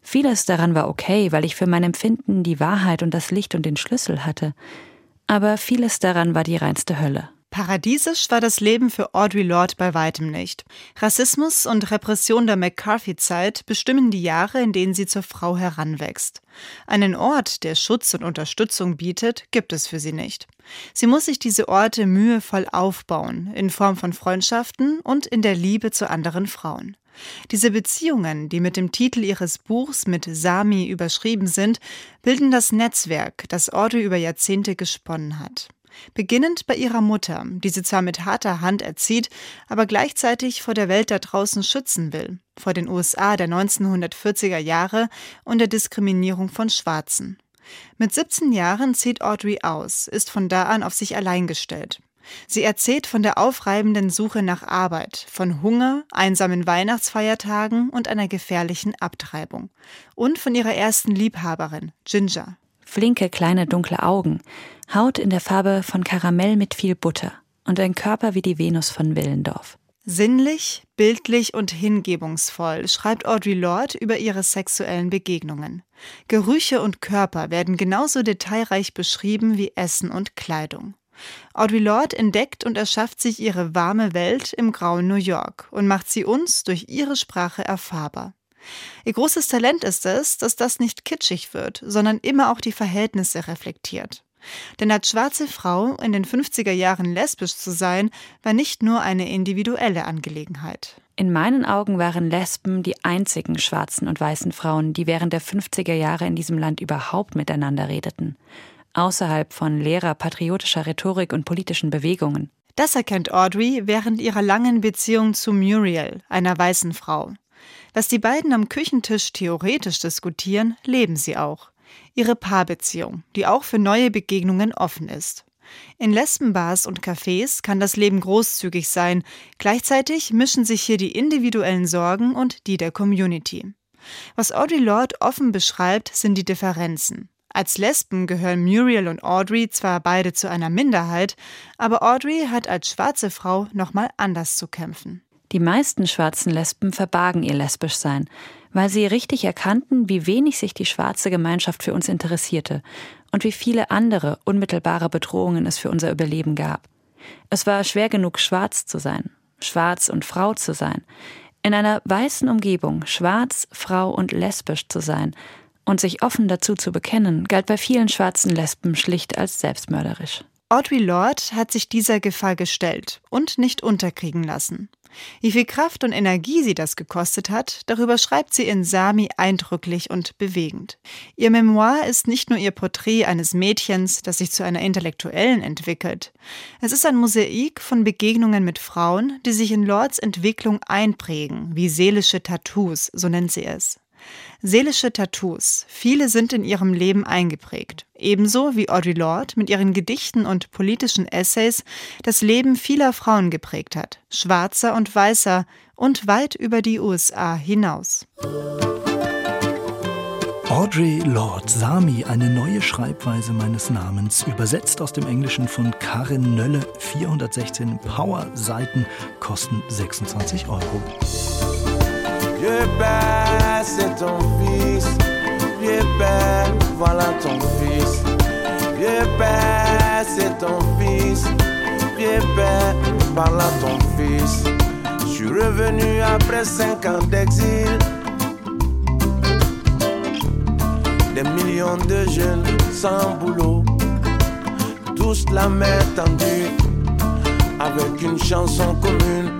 Vieles daran war okay, weil ich für mein Empfinden die Wahrheit und das Licht und den Schlüssel hatte aber vieles daran war die reinste Hölle. Paradiesisch war das Leben für Audre Lorde bei weitem nicht. Rassismus und Repression der McCarthy-Zeit bestimmen die Jahre, in denen sie zur Frau heranwächst. Einen Ort, der Schutz und Unterstützung bietet, gibt es für sie nicht. Sie muss sich diese Orte mühevoll aufbauen, in Form von Freundschaften und in der Liebe zu anderen Frauen. Diese Beziehungen, die mit dem Titel ihres Buchs mit Sami überschrieben sind, bilden das Netzwerk, das Audrey über Jahrzehnte gesponnen hat. Beginnend bei ihrer Mutter, die sie zwar mit harter Hand erzieht, aber gleichzeitig vor der Welt da draußen schützen will, vor den USA der 1940er Jahre und der Diskriminierung von Schwarzen. Mit 17 Jahren zieht Audrey aus, ist von da an auf sich allein gestellt. Sie erzählt von der aufreibenden Suche nach Arbeit, von Hunger, einsamen Weihnachtsfeiertagen und einer gefährlichen Abtreibung. Und von ihrer ersten Liebhaberin, Ginger. Flinke, kleine, dunkle Augen, Haut in der Farbe von Karamell mit viel Butter und ein Körper wie die Venus von Willendorf. Sinnlich, bildlich und hingebungsvoll schreibt Audre Lorde über ihre sexuellen Begegnungen. Gerüche und Körper werden genauso detailreich beschrieben wie Essen und Kleidung. Audre Lorde entdeckt und erschafft sich ihre warme Welt im grauen New York und macht sie uns durch ihre Sprache erfahrbar. Ihr großes Talent ist es, dass das nicht kitschig wird, sondern immer auch die Verhältnisse reflektiert. Denn als schwarze Frau in den 50er Jahren lesbisch zu sein, war nicht nur eine individuelle Angelegenheit. In meinen Augen waren Lesben die einzigen schwarzen und weißen Frauen, die während der 50er Jahre in diesem Land überhaupt miteinander redeten außerhalb von leerer patriotischer Rhetorik und politischen Bewegungen. Das erkennt Audrey während ihrer langen Beziehung zu Muriel, einer weißen Frau. Was die beiden am Küchentisch theoretisch diskutieren, leben sie auch. Ihre Paarbeziehung, die auch für neue Begegnungen offen ist. In Lesbenbars und Cafés kann das Leben großzügig sein, gleichzeitig mischen sich hier die individuellen Sorgen und die der Community. Was Audre Lorde offen beschreibt, sind die Differenzen. Als Lesben gehören Muriel und Audrey zwar beide zu einer Minderheit, aber Audrey hat als schwarze Frau nochmal anders zu kämpfen. Die meisten schwarzen Lesben verbargen ihr Lesbischsein, weil sie richtig erkannten, wie wenig sich die schwarze Gemeinschaft für uns interessierte und wie viele andere unmittelbare Bedrohungen es für unser Überleben gab. Es war schwer genug, schwarz zu sein, schwarz und Frau zu sein, in einer weißen Umgebung schwarz, Frau und lesbisch zu sein, und sich offen dazu zu bekennen, galt bei vielen schwarzen Lesben schlicht als selbstmörderisch. Audre Lorde hat sich dieser Gefahr gestellt und nicht unterkriegen lassen. Wie viel Kraft und Energie sie das gekostet hat, darüber schreibt sie in Sami eindrücklich und bewegend. Ihr Memoir ist nicht nur ihr Porträt eines Mädchens, das sich zu einer Intellektuellen entwickelt. Es ist ein Mosaik von Begegnungen mit Frauen, die sich in Lords Entwicklung einprägen, wie seelische Tattoos, so nennt sie es. Seelische Tattoos. Viele sind in ihrem Leben eingeprägt. Ebenso wie Audre Lorde mit ihren Gedichten und politischen Essays das Leben vieler Frauen geprägt hat. Schwarzer und weißer und weit über die USA hinaus. Audre Lorde, Sami, eine neue Schreibweise meines Namens, übersetzt aus dem Englischen von Karin Nölle, 416 Power-Seiten, kosten 26 Euro. Vieux père, c'est ton fils. Vieux père, voilà ton fils. Vieux père, c'est ton fils. Vieux père, par là ton fils. Je suis revenu après cinq ans d'exil. Des millions de jeunes sans boulot. Tous la main tendue avec une chanson commune.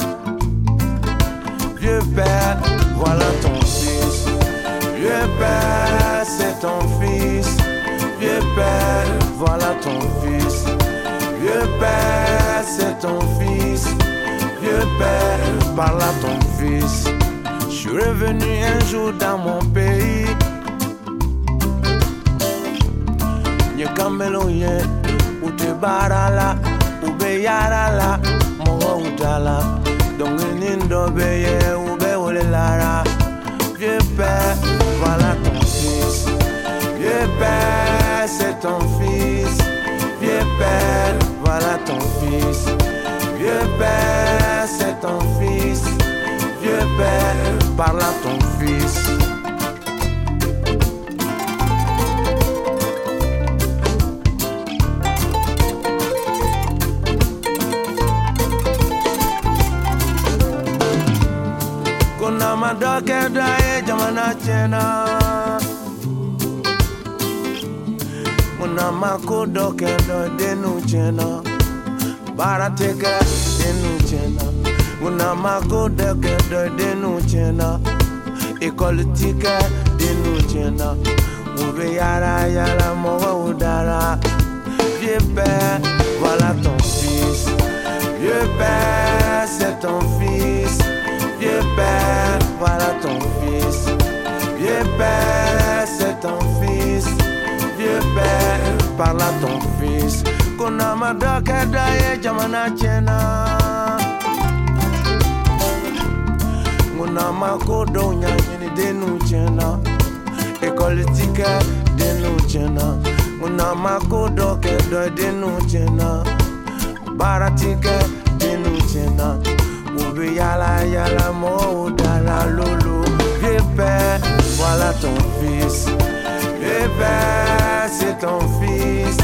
Vieux père, voilà ton fils. Vieux père, c'est ton fils. Vieux père, voilà ton fils. Vieux père, c'est ton fils. Vieux père, par là ton fils. Je suis revenu un jour dans mon pays. Nye kamelo ye, ute barala, Vieux père, voilà ton fils. Vieux père, c'est ton fils. Vieux père, voilà ton fils. Vieux père, c'est ton fils. Vieux père, par là ton fils. Kuna makodokedo denu chena. Barateke denu chena. Kuna makodokedo denu chena. Ikolitike denu chena. Ube yara yara mowa udara. Vieux père voilà ton fils. Vieux père c'est ton fils. Vieux père, voilà ton fils. Vieux père, c'est ton fils. Vieux père, par là ton fils. Kuna madoka daye jamana chena. Kuna makodo nyanyini denu chena. Ekolitike denu chena. Kuna makodo kedo denu chena. Baratike denu chena. Ube yala yala mo dala lolo Vieux père, voilà ton fils Vieux père, c'est ton fils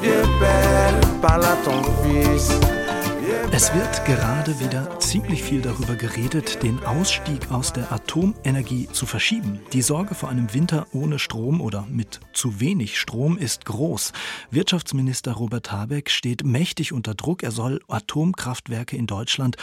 Vieux père, par là ton fils Es wird gerade wieder ziemlich viel darüber geredet, den Ausstieg aus der Atomenergie zu verschieben. Die Sorge vor einem Winter ohne Strom oder mit zu wenig Strom ist groß. Wirtschaftsminister Robert Habeck steht mächtig unter Druck. Er soll Atomkraftwerke in Deutschland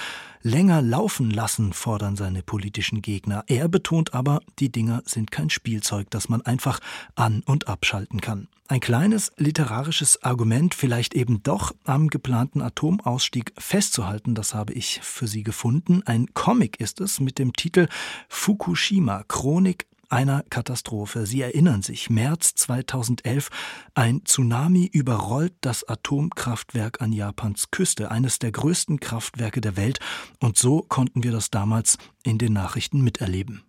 länger laufen lassen, fordern seine politischen Gegner. Er betont aber, die Dinger sind kein Spielzeug, das man einfach an- und abschalten kann. Ein kleines literarisches Argument, vielleicht eben doch am geplanten Atomausstieg festzuhalten, das habe ich für Sie gefunden. Ein Comic ist es mit dem Titel Fukushima, Chronik einer Katastrophe. Sie erinnern sich, März 2011, ein Tsunami überrollt das Atomkraftwerk an Japans Küste, eines der größten Kraftwerke der Welt, und so konnten wir das damals in den Nachrichten miterleben.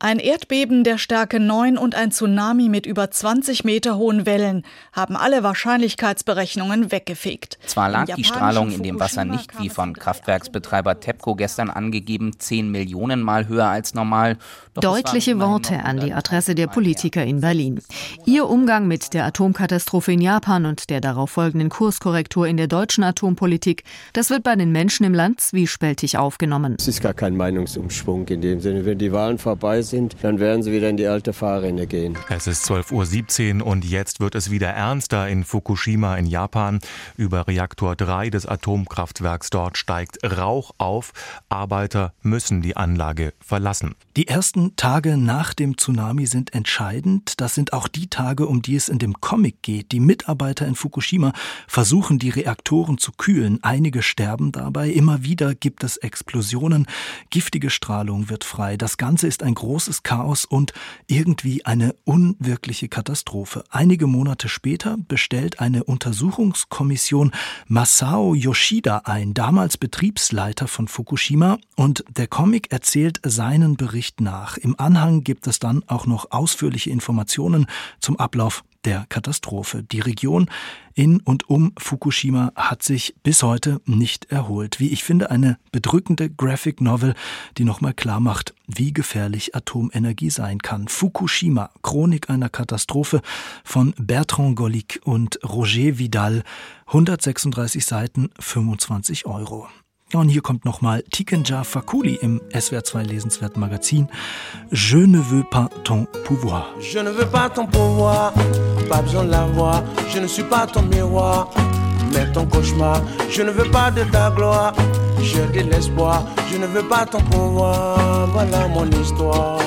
Ein Erdbeben der Stärke 9 und ein Tsunami mit über 20 Meter hohen Wellen haben alle Wahrscheinlichkeitsberechnungen weggefegt. Zwar lag die Strahlung in dem Wasser nicht, wie von Kraftwerksbetreiber TEPCO gestern angegeben, 10 Millionen Mal höher als normal. Deutliche Worte an die Adresse der Politiker in Berlin. Ihr Umgang mit der Atomkatastrophe in Japan und der darauf folgenden Kurskorrektur in der deutschen Atompolitik, das wird bei den Menschen im Land zwiespältig aufgenommen. Es ist gar kein Meinungsumschwung in dem Sinne. Wenn die Wahlen vorbei sind, sind, dann werden sie wieder in die alte Fahrrinne gehen. Es ist 12.17 Uhr und jetzt wird es wieder ernster in Fukushima in Japan. Über Reaktor 3 des Atomkraftwerks dort steigt Rauch auf. Arbeiter müssen die Anlage verlassen. Die ersten Tage nach dem Tsunami sind entscheidend. Das sind auch die Tage, um die es in dem Comic geht. Die Mitarbeiter in Fukushima versuchen, die Reaktoren zu kühlen. Einige sterben dabei. Immer wieder gibt es Explosionen. Giftige Strahlung wird frei. Das Ganze ist ein großes Chaos und irgendwie eine unwirkliche Katastrophe. Einige Monate später bestellt eine Untersuchungskommission Masao Yoshida ein, damals Betriebsleiter von Fukushima, und der Comic erzählt seinen Bericht nach. Im Anhang gibt es dann auch noch ausführliche Informationen zum Ablauf der Katastrophe. Die Region in und um Fukushima hat sich bis heute nicht erholt. Wie ich finde, eine bedrückende Graphic Novel, die nochmal klar macht, wie gefährlich Atomenergie sein kann. Fukushima, Chronik einer Katastrophe von Bertrand Gollic und Roger Vidal, 136 Seiten, 25 Euro. Hier kommt nochmal Tikenja Fakuli im SWR2 Lesenswert Magazin. Je ne veux pas ton pouvoir. Je ne veux pas ton pouvoir, pas besoin de l'avoir. Je ne suis pas ton miroir, mais ton cauchemar. Je ne veux pas de ta gloire, j'ai de l'espoir. Je ne veux pas ton pouvoir, voilà mon histoire.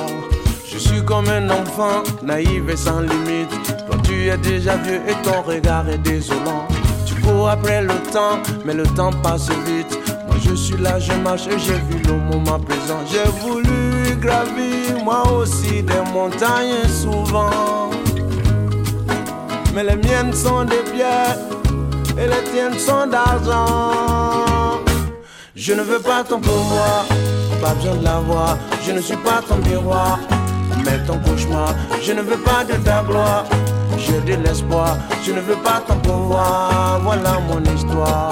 Je suis comme un enfant, naïf et sans limite. Toi tu es déjà vieux et ton regard est désolant. Tu cours après le temps, mais le temps passe vite. Je suis là, je marche et j'ai vu le moment présent. J'ai voulu gravir moi aussi des montagnes souvent. Mais les miennes sont des pierres et les tiennes sont d'argent. Je ne veux pas ton pouvoir, pas besoin de l'avoir. Je ne suis pas ton miroir, mais ton cauchemar. Je ne veux pas de ta gloire, j'ai de l'espoir. Je ne veux pas ton pouvoir, voilà mon histoire.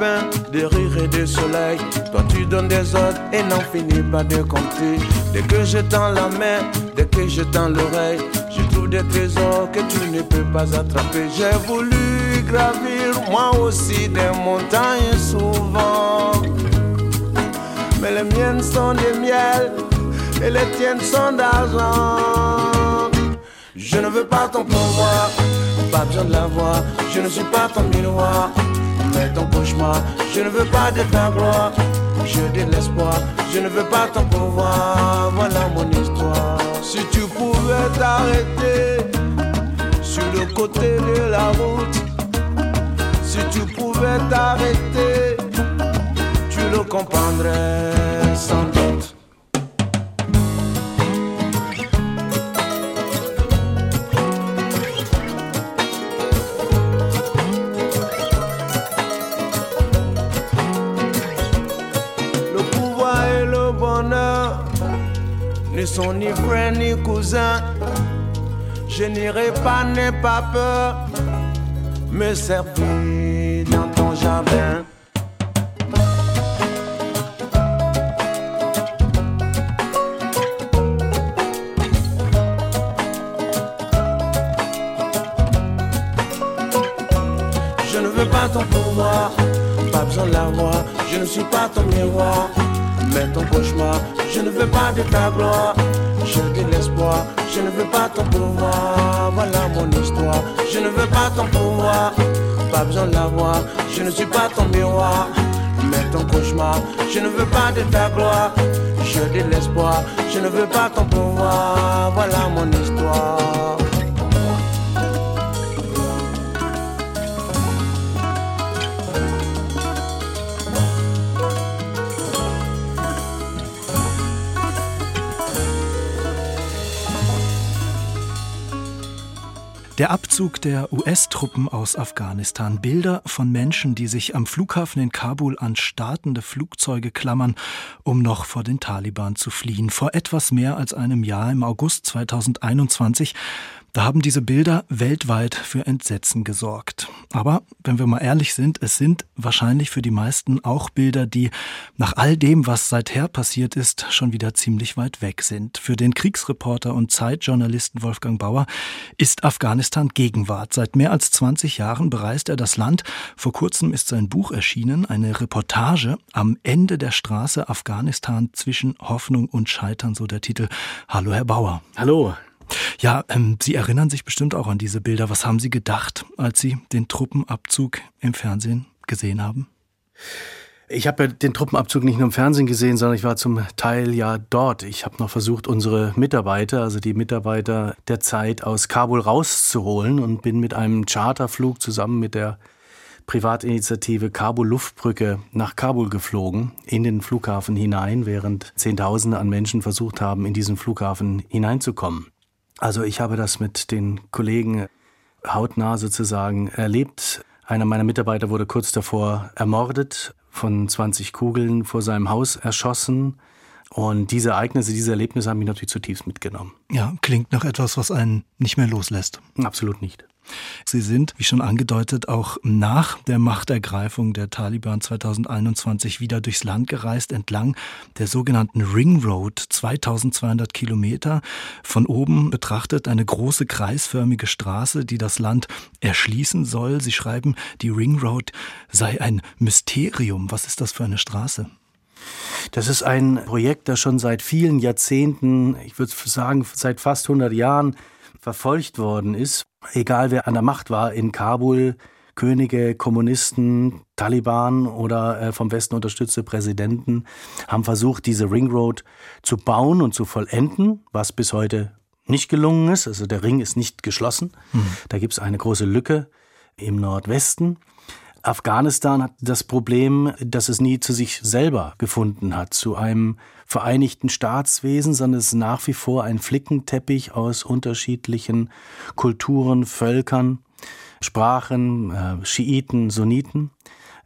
De de rire et de soleil. Toi tu donnes des ordres et n'en finis pas de compter. Dès que je tends la main, dès que je tends l'oreille, je trouve des trésors que tu ne peux pas attraper. J'ai voulu gravir moi aussi des montagnes souvent. Mais les miennes sont des miels et les tiennes sont d'argent. Je ne veux pas ton pouvoir, pas besoin de l'avoir. Je ne suis pas ton miroir, Je ne veux pas de ta gloire, j'ai de l'espoir. Je ne veux pas ton pouvoir, voilà mon histoire. Si tu pouvais t'arrêter sur le côté de la route, si tu pouvais t'arrêter, tu le comprendrais sans doute. Sont ni frères ni cousins. Je n'irai pas, n'aie pas peur, me servir dans ton jardin. Je ne veux pas ton pouvoir, pas besoin de l'avoir. Je ne suis pas ton miroir, mais ton cauchemar. Je ne veux pas de ta gloire, j'ai de l'espoir. Je ne veux pas ton pouvoir, voilà mon histoire. Je ne veux pas ton pouvoir, pas besoin de l'avoir. Je ne suis pas ton miroir, mais ton cauchemar. Je ne veux pas de ta gloire, j'ai de l'espoir. Je ne veux pas ton pouvoir, voilà mon histoire. Der Abzug der US-Truppen aus Afghanistan. Bilder von Menschen, die sich am Flughafen in Kabul an startende Flugzeuge klammern, um noch vor den Taliban zu fliehen. Vor etwas mehr als einem Jahr, im August 2021, Da haben diese Bilder weltweit für Entsetzen gesorgt. Aber wenn wir mal ehrlich sind, es sind wahrscheinlich für die meisten auch Bilder, die nach all dem, was seither passiert ist, schon wieder ziemlich weit weg sind. Für den Kriegsreporter und Zeitjournalisten Wolfgang Bauer ist Afghanistan Gegenwart. Seit mehr als 20 Jahren bereist er das Land. Vor kurzem ist sein Buch erschienen, eine Reportage am Ende der Straße Afghanistan zwischen Hoffnung und Scheitern, so der Titel. Hallo, Herr Bauer. Hallo. Ja, ähm, Sie erinnern sich bestimmt auch an diese Bilder. Was haben Sie gedacht, als Sie den Truppenabzug im Fernsehen gesehen haben? Ich habe den Truppenabzug nicht nur im Fernsehen gesehen, sondern ich war zum Teil ja dort. Ich habe noch versucht, unsere Mitarbeiter, also die Mitarbeiter der Zeit aus Kabul rauszuholen und bin mit einem Charterflug zusammen mit der Privatinitiative Kabul Luftbrücke nach Kabul geflogen, in den Flughafen hinein, während Zehntausende an Menschen versucht haben, in diesen Flughafen hineinzukommen. Also ich habe das mit den Kollegen hautnah sozusagen erlebt. Einer meiner Mitarbeiter wurde kurz davor ermordet, von 20 Kugeln vor seinem Haus erschossen. Und diese Ereignisse, diese Erlebnisse haben mich natürlich zutiefst mitgenommen. Ja, klingt nach etwas, was einen nicht mehr loslässt. Absolut nicht. Sie sind, wie schon angedeutet, auch nach der Machtergreifung der Taliban 2021 wieder durchs Land gereist, entlang der sogenannten Ring Road, 2200 Kilometer. Von oben betrachtet eine große kreisförmige Straße, die das Land erschließen soll. Sie schreiben, die Ring Road sei ein Mysterium. Was ist das für eine Straße? Das ist ein Projekt, das schon seit vielen Jahrzehnten, ich würde sagen seit fast 100 Jahren, verfolgt worden ist. Egal wer an der Macht war in Kabul, Könige, Kommunisten, Taliban oder äh, vom Westen unterstützte Präsidenten haben versucht, diese Ring Road zu bauen und zu vollenden, was bis heute nicht gelungen ist. Also der Ring ist nicht geschlossen. Mhm. Da gibt es eine große Lücke im Nordwesten. Afghanistan hat das Problem, dass es nie zu sich selber gefunden hat, zu einem vereinigten Staatswesen, sondern es ist nach wie vor ein Flickenteppich aus unterschiedlichen Kulturen, Völkern, Sprachen, äh, Schiiten, Sunniten.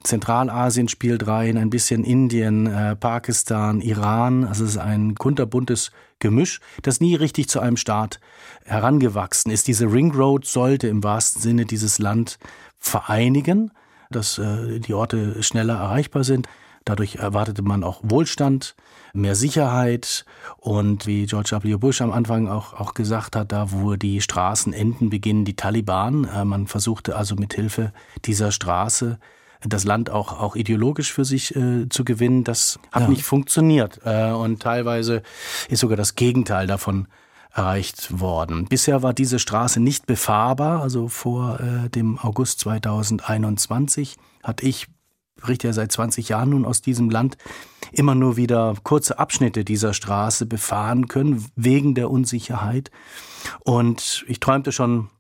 Zentralasien spielt rein, ein bisschen Indien, äh, Pakistan, Iran. Also es ist ein kunterbuntes Gemisch, das nie richtig zu einem Staat herangewachsen ist. Diese Ring Road sollte im wahrsten Sinne dieses Land vereinigen dass äh, die Orte schneller erreichbar sind. Dadurch erwartete man auch Wohlstand, mehr Sicherheit und wie George W. Bush am Anfang auch, auch gesagt hat, da wo die Straßen enden, beginnen die Taliban. Äh, man versuchte also mit Hilfe dieser Straße das Land auch, auch ideologisch für sich äh, zu gewinnen. Das hat ja. nicht funktioniert. Äh, und teilweise ist sogar das Gegenteil davon erreicht worden. Bisher war diese Straße nicht befahrbar, also vor äh, dem August 2021 hatte ich berichte ja seit 20 Jahren nun aus diesem Land, immer nur wieder kurze Abschnitte dieser Straße befahren können, wegen der Unsicherheit. Und ich träumte schon,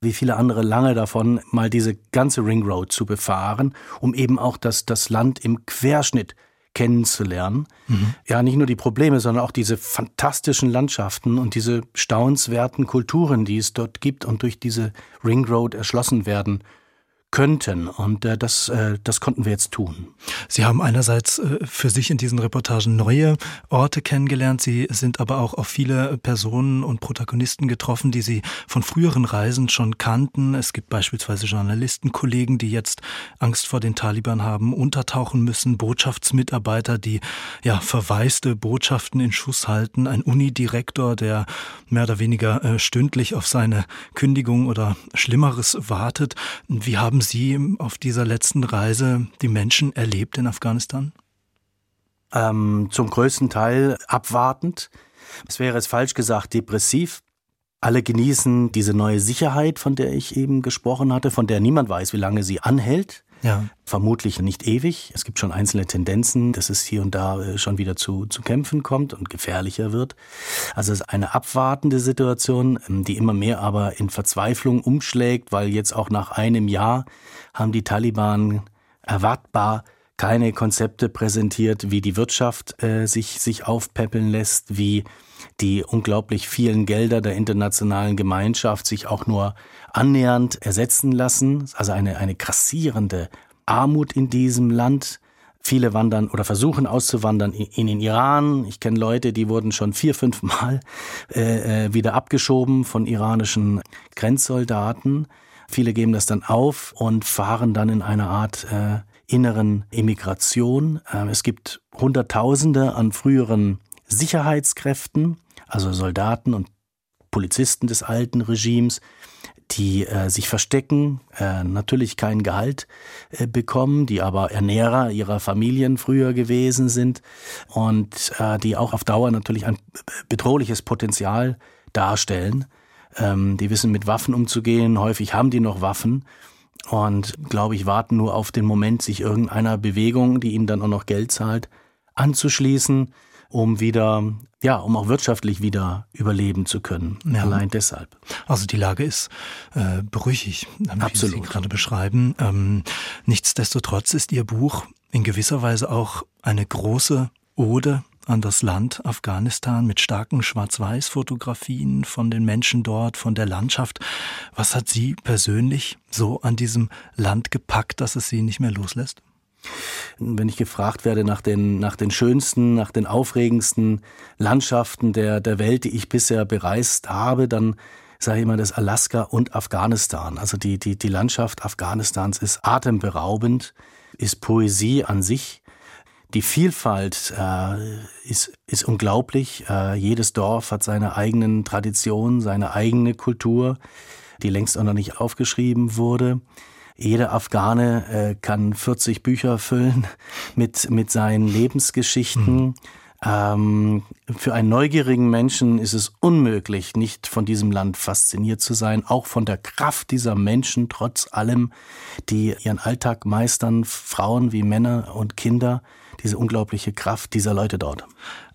wie viele andere, lange davon, mal diese ganze Ring Road zu befahren, um eben auch das, das Land im Querschnitt kennenzulernen. Mhm. Ja, nicht nur die Probleme, sondern auch diese fantastischen Landschaften und diese staunenswerten Kulturen, die es dort gibt und durch diese Ring Road erschlossen werden könnten. Und äh, das, äh, das konnten wir jetzt tun. Sie haben einerseits äh, für sich in diesen Reportagen neue Orte kennengelernt. Sie sind aber auch auf viele Personen und Protagonisten getroffen, die Sie von früheren Reisen schon kannten. Es gibt beispielsweise Journalistenkollegen, die jetzt Angst vor den Taliban haben, untertauchen müssen, Botschaftsmitarbeiter, die ja verwaiste Botschaften in Schuss halten, ein Unidirektor, der mehr oder weniger äh, stündlich auf seine Kündigung oder Schlimmeres wartet. Wie haben Sie auf dieser letzten Reise die Menschen erlebt in Afghanistan? Ähm, zum größten Teil abwartend. Es wäre jetzt falsch gesagt, depressiv. Alle genießen diese neue Sicherheit, von der ich eben gesprochen hatte, von der niemand weiß, wie lange sie anhält. Ja. Vermutlich nicht ewig. Es gibt schon einzelne Tendenzen, dass es hier und da äh, schon wieder zu, zu Kämpfen kommt und gefährlicher wird. Also es ist eine abwartende Situation, ähm, die immer mehr aber in Verzweiflung umschlägt, weil jetzt auch nach einem Jahr haben die Taliban erwartbar keine Konzepte präsentiert, wie die Wirtschaft äh, sich, sich aufpäppeln lässt, wie die unglaublich vielen Gelder der internationalen Gemeinschaft sich auch nur annähernd ersetzen lassen. Also eine, eine grassierende Armut in diesem Land, Viele wandern oder versuchen auszuwandern in den Iran. Ich kenne Leute, die wurden schon vier, fünf Mal äh, äh, wieder abgeschoben von iranischen Grenzsoldaten. Viele geben das dann auf und fahren dann in eine Art äh, inneren Immigration. Äh, es gibt Hunderttausende an früheren Sicherheitskräften, also Soldaten und Polizisten des alten Regimes, die äh, sich verstecken, äh, natürlich kein Gehalt äh, bekommen, die aber Ernährer ihrer Familien früher gewesen sind und äh, die auch auf Dauer natürlich ein bedrohliches Potenzial darstellen. Ähm, die wissen mit Waffen umzugehen, häufig haben die noch Waffen und, glaube ich, warten nur auf den Moment, sich irgendeiner Bewegung, die ihnen dann auch noch Geld zahlt, anzuschließen um wieder, ja, um auch wirtschaftlich wieder überleben zu können. Ja. Allein deshalb. Also die Lage ist äh, brüchig, Absolut. wie Sie gerade beschreiben. Ähm, nichtsdestotrotz ist Ihr Buch in gewisser Weise auch eine große Ode an das Land Afghanistan mit starken Schwarz-Weiß-Fotografien von den Menschen dort, von der Landschaft. Was hat Sie persönlich so an diesem Land gepackt, dass es Sie nicht mehr loslässt? Wenn ich gefragt werde nach den, nach den schönsten, nach den aufregendsten Landschaften der, der Welt, die ich bisher bereist habe, dann sage ich immer das Alaska und Afghanistan. Also die, die, die Landschaft Afghanistans ist atemberaubend, ist Poesie an sich. Die Vielfalt äh, ist, ist unglaublich. Äh, jedes Dorf hat seine eigenen Traditionen, seine eigene Kultur, die längst auch noch nicht aufgeschrieben wurde. Jeder Afghane äh, kann 40 Bücher füllen [LAUGHS] mit, mit seinen Lebensgeschichten. Mhm. Ähm, für einen neugierigen Menschen ist es unmöglich, nicht von diesem Land fasziniert zu sein, auch von der Kraft dieser Menschen, trotz allem, die ihren Alltag meistern, Frauen wie Männer und Kinder, diese unglaubliche Kraft dieser Leute dort.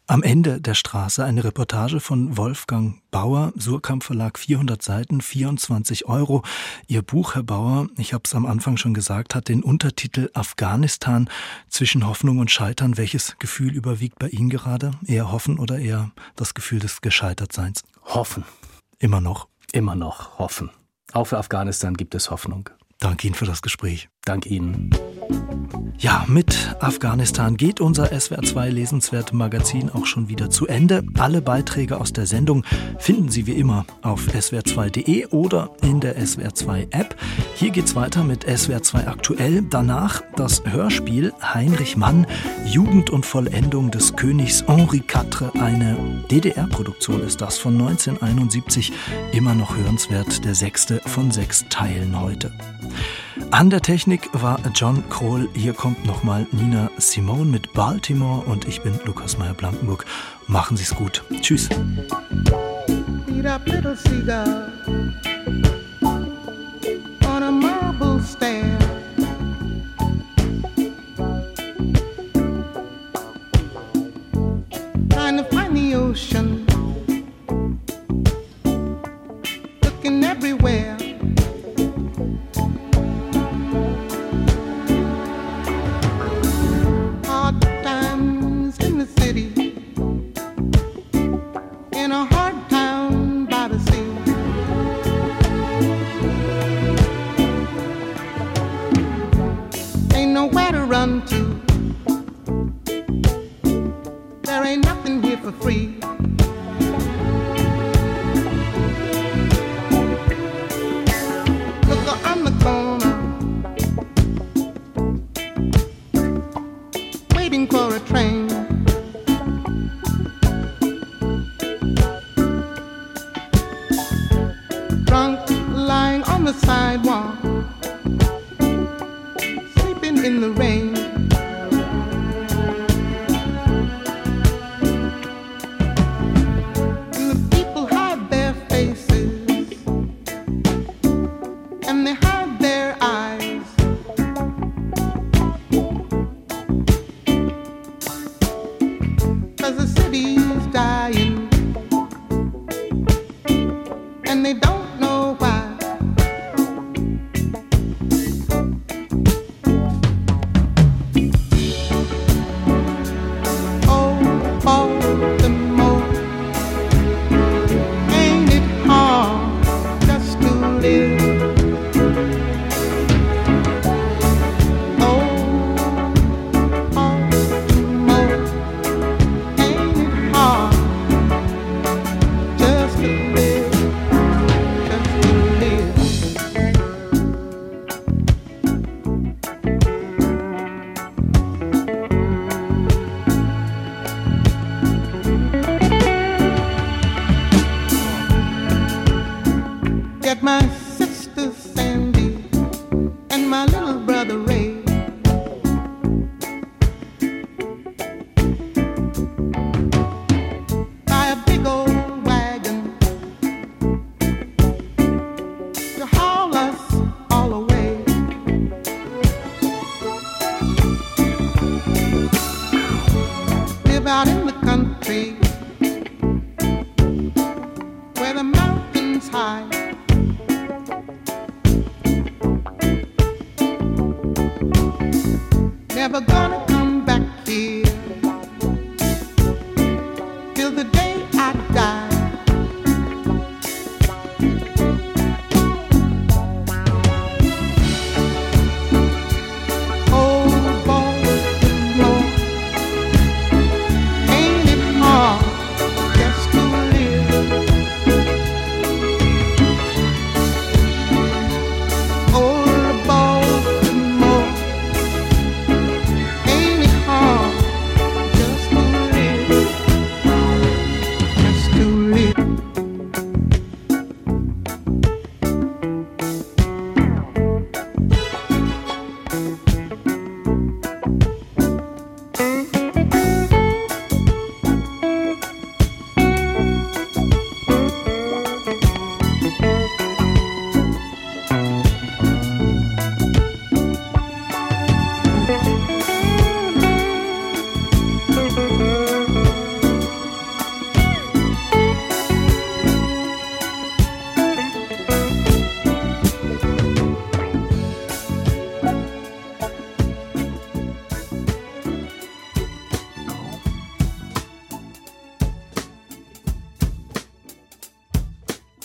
Am Ende der Straße eine Reportage von Wolfgang Bauer, Surkamp Verlag, 400 Seiten, 24 Euro. Ihr Buch, Herr Bauer, ich habe es am Anfang schon gesagt, hat den Untertitel Afghanistan zwischen Hoffnung und Scheitern. Welches Gefühl überwiegt bei Ihnen gerade? Eher Hoffen oder eher das Gefühl des Gescheitertseins? Hoffen. Immer noch? Immer noch hoffen. Auch für Afghanistan gibt es Hoffnung. Danke Ihnen für das Gespräch. Dank Ihnen. Ja, mit Afghanistan geht unser SWR2 lesenswerte Magazin auch schon wieder zu Ende. Alle Beiträge aus der Sendung finden Sie wie immer auf swr2.de oder in der SWR2 App. Hier geht's weiter mit SWR2 aktuell. Danach das Hörspiel Heinrich Mann, Jugend und Vollendung des Königs Henri IV. Eine DDR-Produktion ist das von 1971. Immer noch hörenswert, der sechste von sechs Teilen heute. An der Technik war John Kroll. Hier kommt nochmal Nina Simone mit Baltimore und ich bin Lukas Meyer-Blankenburg. Machen Sie's gut. Tschüss. ocean run to. There ain't nothing here for free.